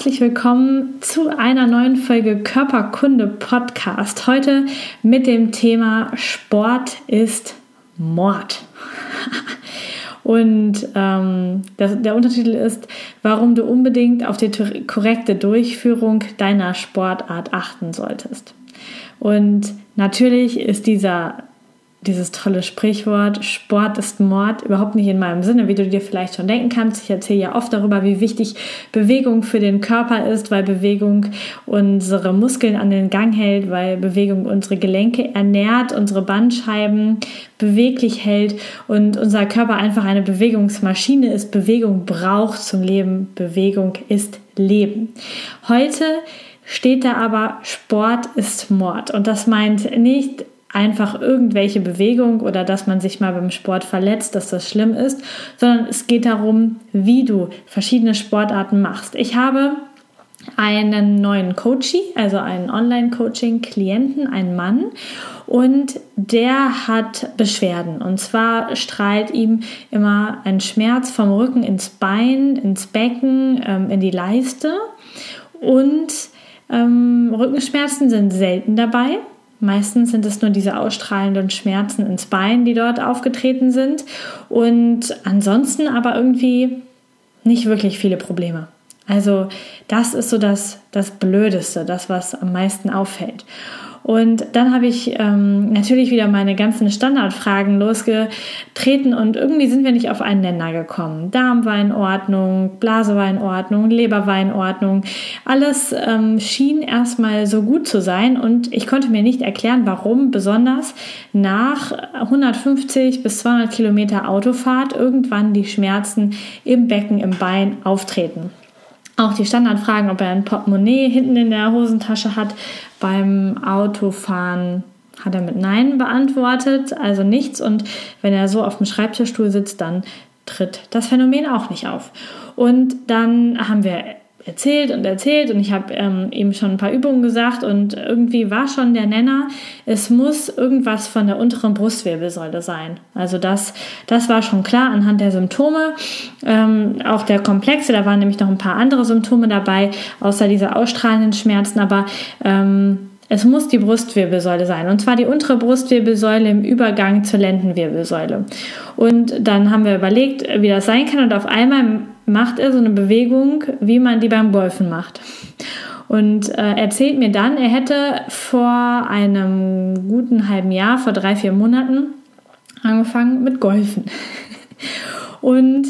Herzlich willkommen zu einer neuen Folge Körperkunde Podcast. Heute mit dem Thema Sport ist Mord. Und ähm, das, der Untertitel ist, warum du unbedingt auf die korrekte Durchführung deiner Sportart achten solltest. Und natürlich ist dieser dieses tolle Sprichwort, Sport ist Mord, überhaupt nicht in meinem Sinne, wie du dir vielleicht schon denken kannst. Ich erzähle ja oft darüber, wie wichtig Bewegung für den Körper ist, weil Bewegung unsere Muskeln an den Gang hält, weil Bewegung unsere Gelenke ernährt, unsere Bandscheiben beweglich hält und unser Körper einfach eine Bewegungsmaschine ist. Bewegung braucht zum Leben. Bewegung ist Leben. Heute steht da aber, Sport ist Mord. Und das meint nicht einfach irgendwelche Bewegung oder dass man sich mal beim Sport verletzt, dass das schlimm ist, sondern es geht darum, wie du verschiedene Sportarten machst. Ich habe einen neuen Coachie, also einen Online-Coaching-Klienten, einen Mann, und der hat Beschwerden. Und zwar strahlt ihm immer ein Schmerz vom Rücken ins Bein, ins Becken, ähm, in die Leiste. Und ähm, Rückenschmerzen sind selten dabei. Meistens sind es nur diese ausstrahlenden Schmerzen ins Bein, die dort aufgetreten sind. Und ansonsten aber irgendwie nicht wirklich viele Probleme. Also das ist so das, das Blödeste, das, was am meisten auffällt. Und dann habe ich ähm, natürlich wieder meine ganzen Standardfragen losgetreten und irgendwie sind wir nicht auf einen Nenner gekommen. Darm war in Ordnung, Blase war in Ordnung, Leber war in Ordnung. Alles ähm, schien erstmal so gut zu sein und ich konnte mir nicht erklären, warum besonders nach 150 bis 200 Kilometer Autofahrt irgendwann die Schmerzen im Becken, im Bein auftreten. Auch die Standardfragen, ob er ein Portemonnaie hinten in der Hosentasche hat, beim Autofahren hat er mit Nein beantwortet, also nichts. Und wenn er so auf dem Schreibtischstuhl sitzt, dann tritt das Phänomen auch nicht auf. Und dann haben wir erzählt und erzählt und ich habe ähm, eben schon ein paar Übungen gesagt und irgendwie war schon der Nenner, es muss irgendwas von der unteren Brustwirbelsäule sein. Also das, das war schon klar anhand der Symptome. Ähm, auch der Komplexe, da waren nämlich noch ein paar andere Symptome dabei, außer diese ausstrahlenden Schmerzen, aber ähm, es muss die Brustwirbelsäule sein, und zwar die untere Brustwirbelsäule im Übergang zur Lendenwirbelsäule. Und dann haben wir überlegt, wie das sein kann, und auf einmal macht er so eine Bewegung, wie man die beim Golfen macht. Und äh, erzählt mir dann, er hätte vor einem guten halben Jahr, vor drei, vier Monaten, angefangen mit Golfen. Und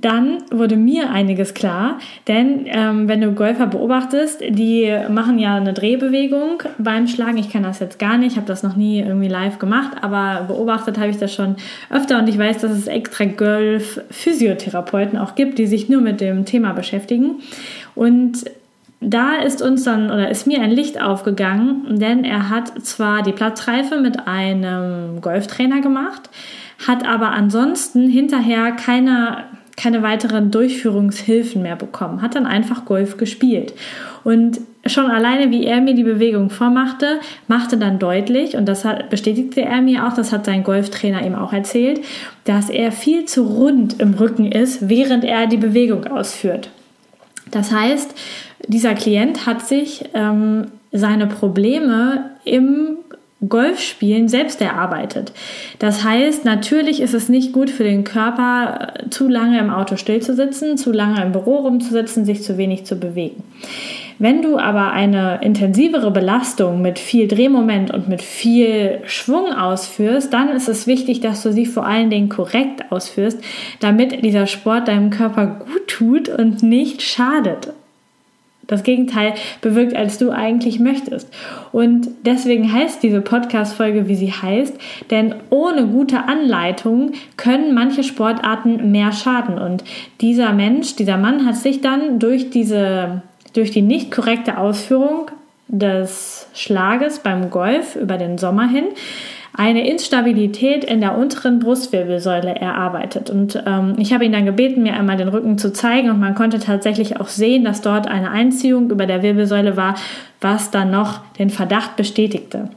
dann wurde mir einiges klar, denn ähm, wenn du Golfer beobachtest, die machen ja eine Drehbewegung beim Schlagen. Ich kann das jetzt gar nicht, habe das noch nie irgendwie live gemacht, aber beobachtet habe ich das schon öfter und ich weiß, dass es extra Golf-Physiotherapeuten auch gibt, die sich nur mit dem Thema beschäftigen. Und da ist uns dann oder ist mir ein Licht aufgegangen, denn er hat zwar die Platzreife mit einem Golftrainer gemacht, hat aber ansonsten hinterher keine keine weiteren Durchführungshilfen mehr bekommen, hat dann einfach Golf gespielt. Und schon alleine, wie er mir die Bewegung vormachte, machte dann deutlich, und das hat, bestätigte er mir auch, das hat sein Golftrainer ihm auch erzählt, dass er viel zu rund im Rücken ist, während er die Bewegung ausführt. Das heißt, dieser Klient hat sich ähm, seine Probleme im Golfspielen selbst erarbeitet. Das heißt, natürlich ist es nicht gut für den Körper, äh, zu lange im Auto stillzusitzen, zu lange im Büro rumzusitzen, sich zu wenig zu bewegen. Wenn du aber eine intensivere Belastung mit viel Drehmoment und mit viel Schwung ausführst, dann ist es wichtig, dass du sie vor allen Dingen korrekt ausführst, damit dieser Sport deinem Körper gut tut und nicht schadet das Gegenteil bewirkt, als du eigentlich möchtest. Und deswegen heißt diese Podcast-Folge, wie sie heißt, denn ohne gute Anleitung können manche Sportarten mehr schaden. Und dieser Mensch, dieser Mann hat sich dann durch diese, durch die nicht korrekte Ausführung des Schlages beim Golf über den Sommer hin eine Instabilität in der unteren Brustwirbelsäule erarbeitet. Und ähm, ich habe ihn dann gebeten, mir einmal den Rücken zu zeigen und man konnte tatsächlich auch sehen, dass dort eine Einziehung über der Wirbelsäule war, was dann noch den Verdacht bestätigte.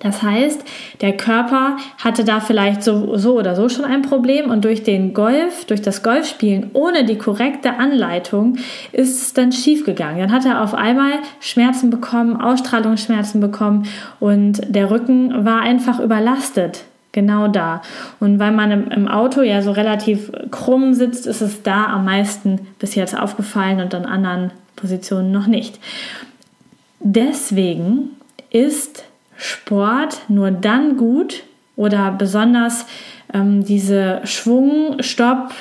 Das heißt, der Körper hatte da vielleicht so, so oder so schon ein Problem und durch den Golf, durch das Golfspielen ohne die korrekte Anleitung ist es dann schiefgegangen. Dann hat er auf einmal Schmerzen bekommen, Ausstrahlungsschmerzen bekommen und der Rücken war einfach überlastet. Genau da. Und weil man im, im Auto ja so relativ krumm sitzt, ist es da am meisten bis jetzt aufgefallen und an anderen Positionen noch nicht. Deswegen ist Sport nur dann gut oder besonders ähm, diese Schwung, Stopp,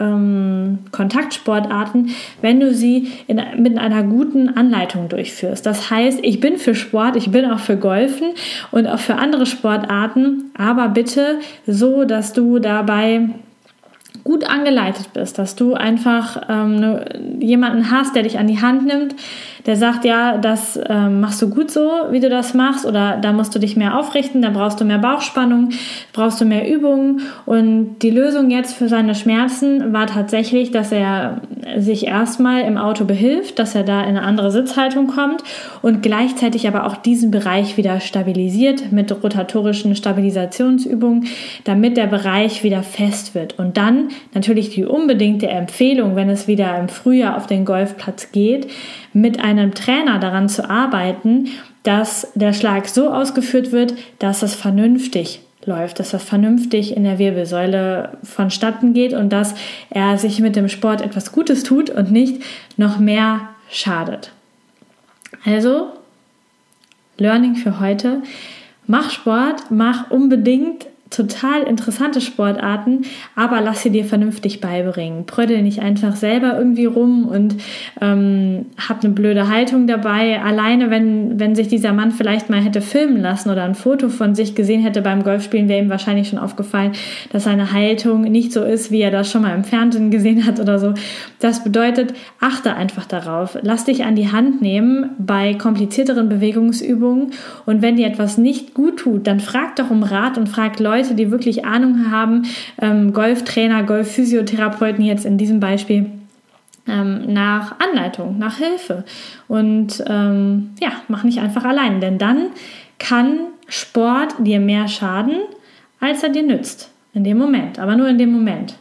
ähm, Kontaktsportarten, wenn du sie in, mit einer guten Anleitung durchführst. Das heißt, ich bin für Sport, ich bin auch für Golfen und auch für andere Sportarten, aber bitte so, dass du dabei gut angeleitet bist, dass du einfach ähm, ne, jemanden hast, der dich an die Hand nimmt, der sagt, ja, das ähm, machst du gut so, wie du das machst, oder da musst du dich mehr aufrichten, da brauchst du mehr Bauchspannung, brauchst du mehr Übungen. Und die Lösung jetzt für seine Schmerzen war tatsächlich, dass er sich erstmal im Auto behilft, dass er da in eine andere Sitzhaltung kommt und gleichzeitig aber auch diesen Bereich wieder stabilisiert mit rotatorischen Stabilisationsübungen, damit der Bereich wieder fest wird. Und dann natürlich die unbedingte Empfehlung, wenn es wieder im Frühjahr auf den Golfplatz geht, mit einem Trainer daran zu arbeiten, dass der Schlag so ausgeführt wird, dass es vernünftig läuft, dass das vernünftig in der Wirbelsäule vonstatten geht und dass er sich mit dem Sport etwas Gutes tut und nicht noch mehr schadet. Also, Learning für heute. Mach Sport, mach unbedingt total interessante Sportarten, aber lass sie dir vernünftig beibringen. Brödel nicht einfach selber irgendwie rum und ähm, hab eine blöde Haltung dabei. Alleine, wenn, wenn sich dieser Mann vielleicht mal hätte filmen lassen oder ein Foto von sich gesehen hätte beim Golfspielen, wäre ihm wahrscheinlich schon aufgefallen, dass seine Haltung nicht so ist, wie er das schon mal im Fernsehen gesehen hat oder so. Das bedeutet, achte einfach darauf. Lass dich an die Hand nehmen bei komplizierteren Bewegungsübungen und wenn dir etwas nicht gut tut, dann frag doch um Rat und frag Leute, Leute, die wirklich Ahnung haben, ähm, Golftrainer, Golfphysiotherapeuten jetzt in diesem Beispiel, ähm, nach Anleitung, nach Hilfe. Und ähm, ja, mach nicht einfach allein, denn dann kann Sport dir mehr schaden, als er dir nützt. In dem Moment, aber nur in dem Moment.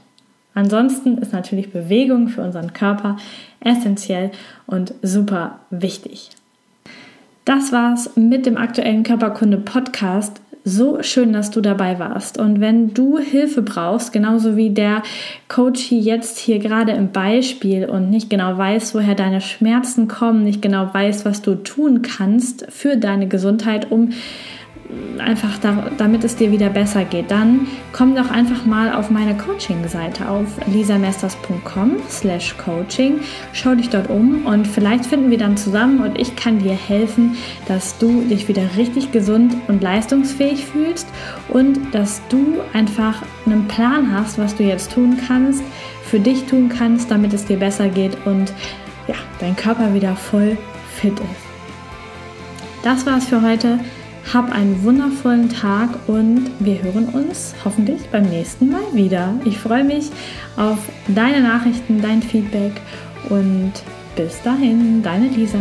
Ansonsten ist natürlich Bewegung für unseren Körper essentiell und super wichtig. Das war's mit dem aktuellen Körperkunde Podcast. So schön, dass du dabei warst. Und wenn du Hilfe brauchst, genauso wie der Coach hier jetzt hier gerade im Beispiel und nicht genau weiß, woher deine Schmerzen kommen, nicht genau weiß, was du tun kannst für deine Gesundheit, um einfach da, damit es dir wieder besser geht, dann komm doch einfach mal auf meine Coaching-Seite auf lisamesters.com slash coaching. Schau dich dort um und vielleicht finden wir dann zusammen und ich kann dir helfen, dass du dich wieder richtig gesund und leistungsfähig fühlst und dass du einfach einen Plan hast, was du jetzt tun kannst, für dich tun kannst, damit es dir besser geht und ja, dein Körper wieder voll fit ist. Das war's für heute. Hab einen wundervollen Tag und wir hören uns hoffentlich beim nächsten Mal wieder. Ich freue mich auf deine Nachrichten, dein Feedback und bis dahin, deine Lisa.